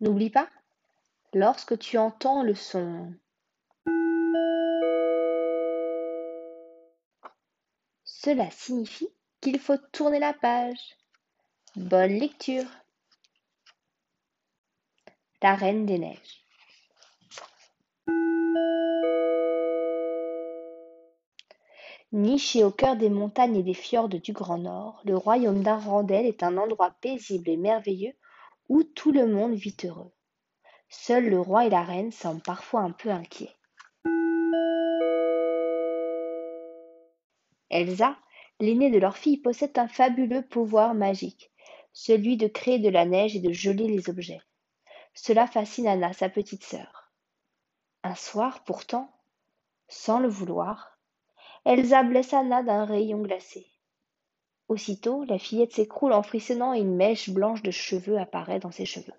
N'oublie pas, lorsque tu entends le son cela signifie qu'il faut tourner la page. Bonne lecture. La Reine des Neiges. Niché au cœur des montagnes et des fjords du Grand Nord, le royaume d'Arendelle est un endroit paisible et merveilleux où tout le monde vit heureux. Seuls le roi et la reine semblent parfois un peu inquiets. Elsa, l'aînée de leur fille, possède un fabuleux pouvoir magique, celui de créer de la neige et de geler les objets. Cela fascine Anna, sa petite sœur. Un soir, pourtant, sans le vouloir, Elsa blesse Anna d'un rayon glacé. Aussitôt, la fillette s'écroule en frissonnant et une mèche blanche de cheveux apparaît dans ses cheveux.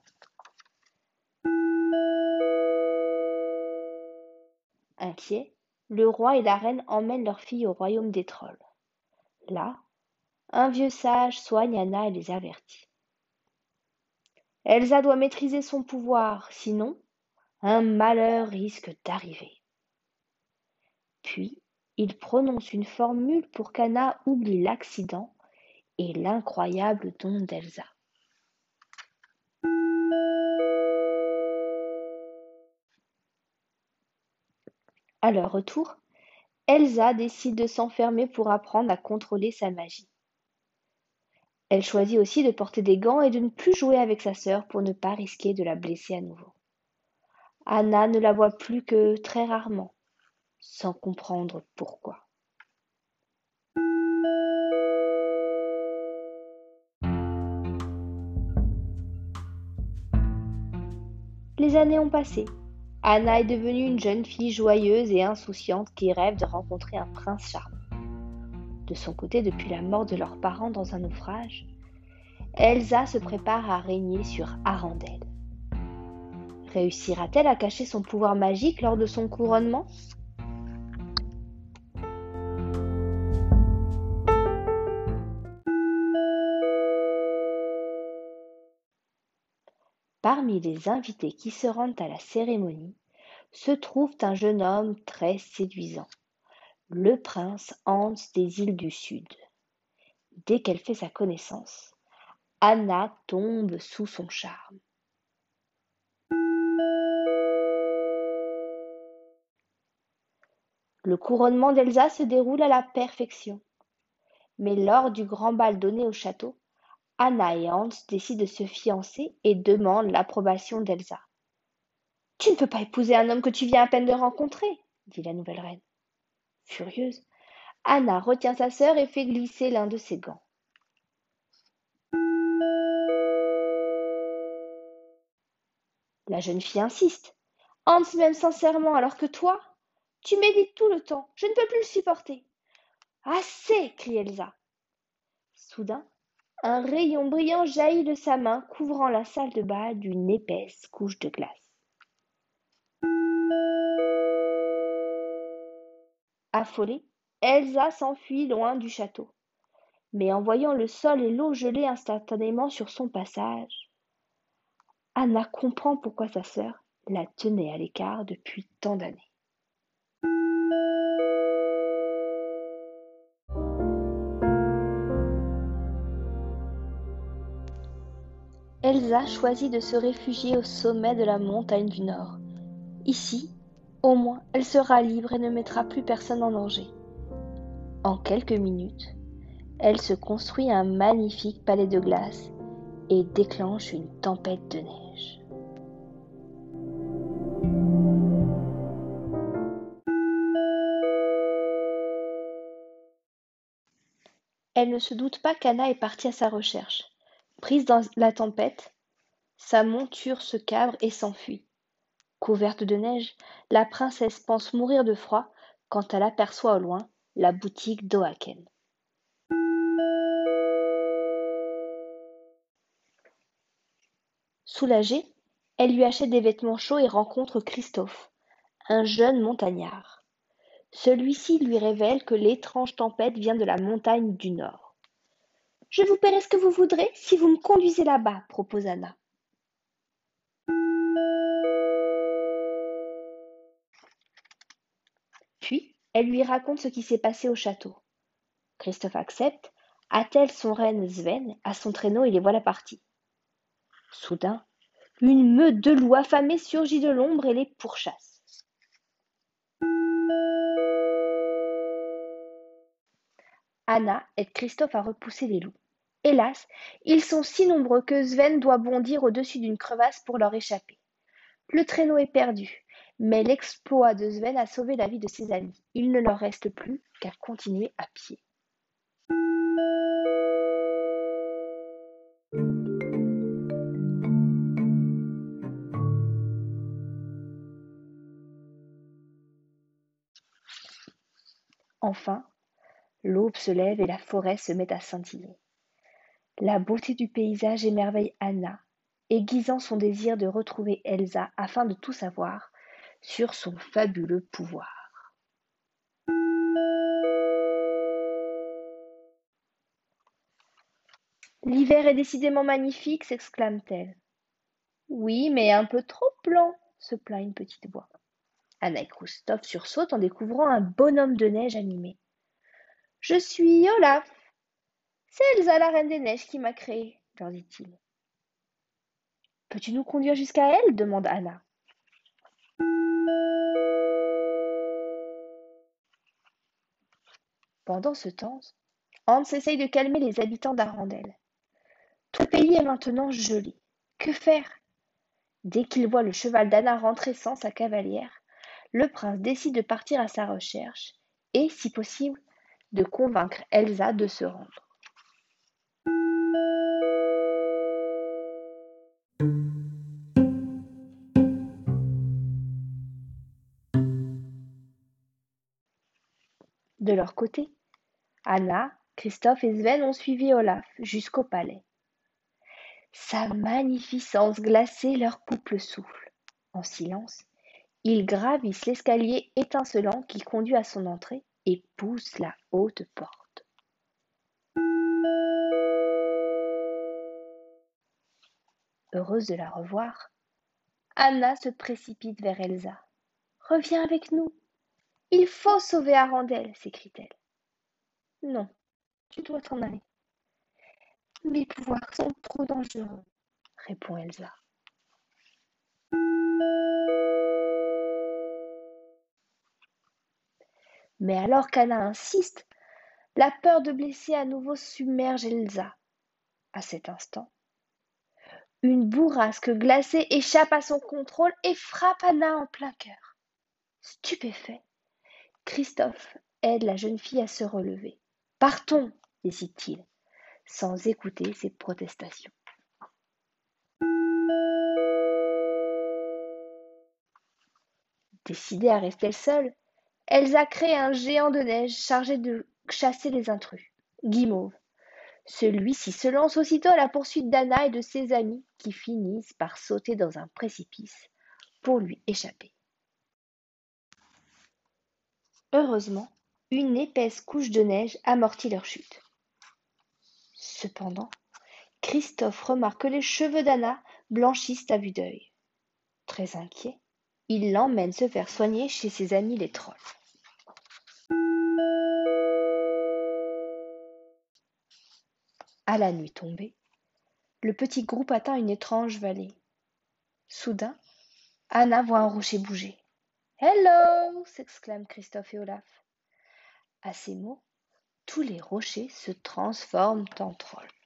Inquiets, le roi et la reine emmènent leur fille au royaume des trolls. Là, un vieux sage soigne Anna et les avertit. Elsa doit maîtriser son pouvoir, sinon un malheur risque d'arriver. Puis, il prononce une formule pour qu'Anna oublie l'accident et l'incroyable don d'Elsa. À leur retour, Elsa décide de s'enfermer pour apprendre à contrôler sa magie. Elle choisit aussi de porter des gants et de ne plus jouer avec sa sœur pour ne pas risquer de la blesser à nouveau. Anna ne la voit plus que très rarement sans comprendre pourquoi. Les années ont passé. Anna est devenue une jeune fille joyeuse et insouciante qui rêve de rencontrer un prince charmant. De son côté, depuis la mort de leurs parents dans un naufrage, Elsa se prépare à régner sur Arendelle. Réussira-t-elle à cacher son pouvoir magique lors de son couronnement? Parmi les invités qui se rendent à la cérémonie se trouve un jeune homme très séduisant, le prince Hans des îles du Sud. Dès qu'elle fait sa connaissance, Anna tombe sous son charme. Le couronnement d'Elsa se déroule à la perfection. Mais lors du grand bal donné au château, Anna et Hans décident de se fiancer et demandent l'approbation d'Elsa. Tu ne peux pas épouser un homme que tu viens à peine de rencontrer, dit la nouvelle reine. Furieuse, Anna retient sa sœur et fait glisser l'un de ses gants. La jeune fille insiste. Hans m'aime sincèrement alors que toi, tu m'évites tout le temps. Je ne peux plus le supporter. Assez crie Elsa. Soudain, un rayon brillant jaillit de sa main, couvrant la salle de bal d'une épaisse couche de glace. Affolée, Elsa s'enfuit loin du château. Mais en voyant le sol et l'eau geler instantanément sur son passage, Anna comprend pourquoi sa sœur la tenait à l'écart depuis tant d'années. Elsa choisit de se réfugier au sommet de la montagne du Nord. Ici, au moins, elle sera libre et ne mettra plus personne en danger. En quelques minutes, elle se construit un magnifique palais de glace et déclenche une tempête de neige. Elle ne se doute pas qu'Anna est partie à sa recherche. Prise dans la tempête, sa monture se cabre et s'enfuit. Couverte de neige, la princesse pense mourir de froid quand elle aperçoit au loin la boutique d'Oaken. Soulagée, elle lui achète des vêtements chauds et rencontre Christophe, un jeune montagnard. Celui-ci lui révèle que l'étrange tempête vient de la montagne du Nord. Je vous paierai ce que vous voudrez si vous me conduisez là-bas, propose Anna. Puis, elle lui raconte ce qui s'est passé au château. Christophe accepte, attelle son reine Sven à son traîneau et les voilà partis. Soudain, une meute de loups affamés surgit de l'ombre et les pourchasse. Anna aide Christophe à repousser les loups. Hélas, ils sont si nombreux que Sven doit bondir au-dessus d'une crevasse pour leur échapper. Le traîneau est perdu, mais l'exploit de Sven a sauvé la vie de ses amis. Il ne leur reste plus qu'à continuer à pied. Enfin, l'aube se lève et la forêt se met à scintiller. La beauté du paysage émerveille Anna, aiguisant son désir de retrouver Elsa afin de tout savoir sur son fabuleux pouvoir. L'hiver est décidément magnifique, s'exclame-t-elle. Oui, mais un peu trop blanc, se plaint une petite voix. Anna et Christophe sursautent en découvrant un bonhomme de neige animé. Je suis Olaf. C'est Elsa, la reine des neiges, qui m'a créé, leur dit-il. Peux-tu nous conduire jusqu'à elle? demande Anna. Pendant ce temps, Hans essaye de calmer les habitants d'Arandel. Tout le pays est maintenant gelé. Que faire? Dès qu'il voit le cheval d'Anna rentrer sans sa cavalière, le prince décide de partir à sa recherche et, si possible, de convaincre Elsa de se rendre. De leur côté, Anna, Christophe et Sven ont suivi Olaf jusqu'au palais. Sa magnificence glacée leur coupe le souffle. En silence, ils gravissent l'escalier étincelant qui conduit à son entrée et poussent la haute porte. Heureuse de la revoir, Anna se précipite vers Elsa. Reviens avec nous. Il faut sauver Arandel, s'écrie-t-elle. Non, tu dois t'en aller. Mes pouvoirs sont trop dangereux, répond Elsa. Mais alors qu'Anna insiste, la peur de blesser à nouveau submerge Elsa. À cet instant, une bourrasque glacée échappe à son contrôle et frappe Anna en plein cœur. Stupéfait, Christophe aide la jeune fille à se relever. Partons, décide-t-il, sans écouter ses protestations. Décidée à rester seule, Elsa crée un géant de neige chargé de chasser les intrus. Guimauve. Celui-ci se lance aussitôt à la poursuite d'Anna et de ses amis qui finissent par sauter dans un précipice pour lui échapper. Heureusement, une épaisse couche de neige amortit leur chute. Cependant, Christophe remarque que les cheveux d'Anna blanchissent à vue d'œil. Très inquiet, il l'emmène se faire soigner chez ses amis les trolls. À la nuit tombée, le petit groupe atteint une étrange vallée. Soudain, Anna voit un rocher bouger. Hello s'exclament Christophe et Olaf. À ces mots, tous les rochers se transforment en trolls.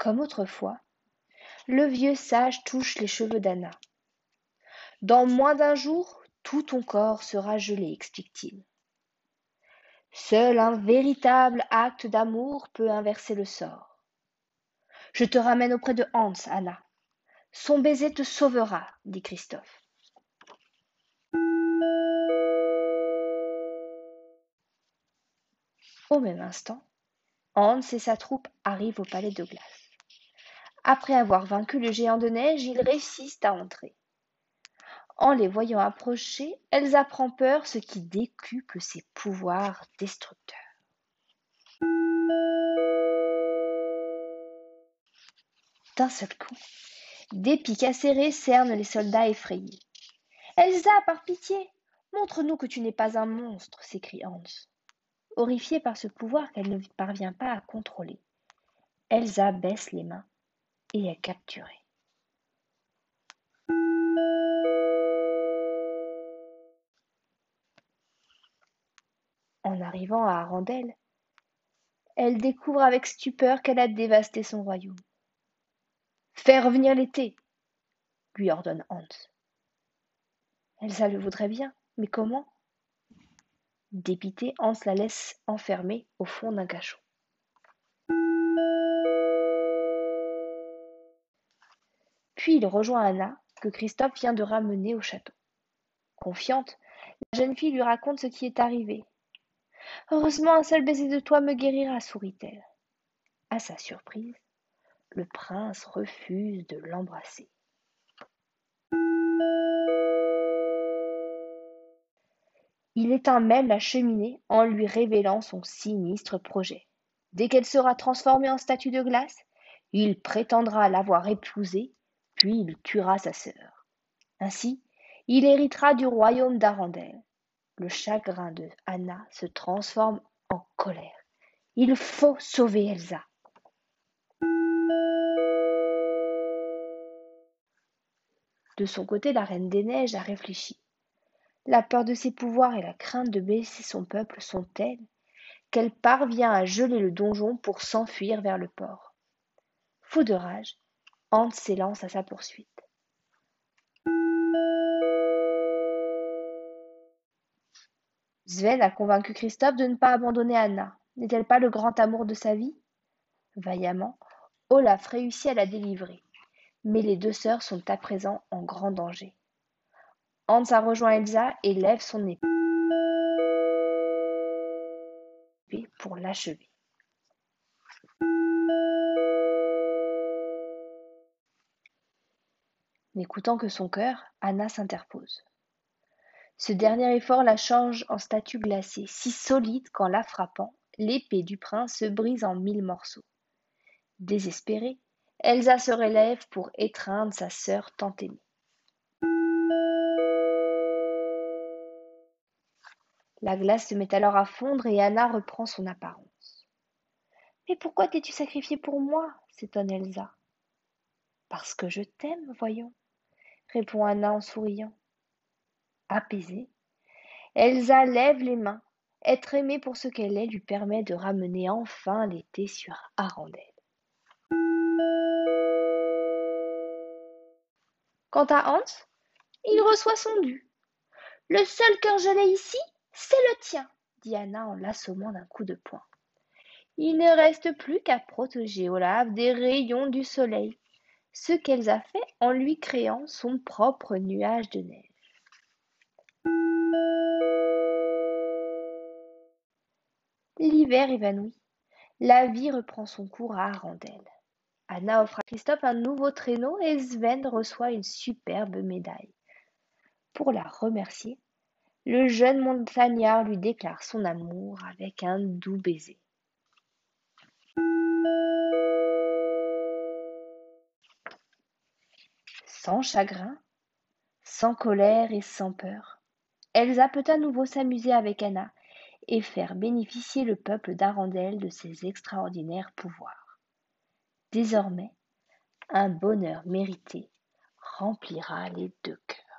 Comme autrefois, le vieux sage touche les cheveux d'Anna. Dans moins d'un jour, tout ton corps sera gelé, explique-t-il. Seul un véritable acte d'amour peut inverser le sort. Je te ramène auprès de Hans, Anna. Son baiser te sauvera, dit Christophe. Au même instant, Hans et sa troupe arrivent au palais de glace. Après avoir vaincu le géant de neige, ils réussissent à entrer. En les voyant approcher, Elsa prend peur, ce qui décuple ses pouvoirs destructeurs. D'un seul coup, des pics acérés cernent les soldats effrayés. Elsa, par pitié, montre-nous que tu n'es pas un monstre, s'écrie Hans, horrifiée par ce pouvoir qu'elle ne parvient pas à contrôler. Elsa baisse les mains et est capturée. En arrivant à Arendelle, elle découvre avec stupeur qu'elle a dévasté son royaume. Fais revenir l'été, lui ordonne Hans. Elsa le voudrait bien, mais comment? Dépité, Hans la laisse enfermer au fond d'un cachot. Puis il rejoint Anna, que Christophe vient de ramener au château. Confiante, la jeune fille lui raconte ce qui est arrivé. Heureusement, un seul baiser de toi me guérira, sourit-elle. À sa surprise, le prince refuse de l'embrasser. Il éteint même la cheminée en lui révélant son sinistre projet. Dès qu'elle sera transformée en statue de glace, il prétendra l'avoir épousée, puis il tuera sa sœur. Ainsi, il héritera du royaume d'Arendelle. Le chagrin de Anna se transforme en colère. Il faut sauver Elsa. De son côté, la Reine des Neiges a réfléchi. La peur de ses pouvoirs et la crainte de blesser son peuple sont telles qu'elle parvient à geler le donjon pour s'enfuir vers le port. Fou de rage, Hans s'élance à sa poursuite. Sven a convaincu Christophe de ne pas abandonner Anna. N'est-elle pas le grand amour de sa vie? Vaillamment, Olaf réussit à la délivrer mais les deux sœurs sont à présent en grand danger. Hans a rejoint Elsa et lève son épée pour l'achever. N'écoutant que son cœur, Anna s'interpose. Ce dernier effort la change en statue glacée, si solide qu'en la frappant, l'épée du prince se brise en mille morceaux. Désespérée, Elsa se relève pour étreindre sa sœur tant aimée. La glace se met alors à fondre et Anna reprend son apparence. Mais pourquoi t'es-tu sacrifiée pour moi? s'étonne Elsa. Parce que je t'aime, voyons, répond Anna en souriant. Apaisée, Elsa lève les mains. Être aimée pour ce qu'elle est lui permet de ramener enfin l'été sur Arendelle. Quant à Hans, il reçoit son dû. Le seul cœur gelé ici, c'est le tien, dit Anna en l'assommant d'un coup de poing. Il ne reste plus qu'à protéger Olaf des rayons du soleil, ce qu'elle a fait en lui créant son propre nuage de neige. L'hiver évanouit. La vie reprend son cours à Arendelle. Anna offre à Christophe un nouveau traîneau et Sven reçoit une superbe médaille. Pour la remercier, le jeune montagnard lui déclare son amour avec un doux baiser. Sans chagrin, sans colère et sans peur, Elsa peut à nouveau s'amuser avec Anna et faire bénéficier le peuple d'Arendelle de ses extraordinaires pouvoirs. Désormais, un bonheur mérité remplira les deux cœurs.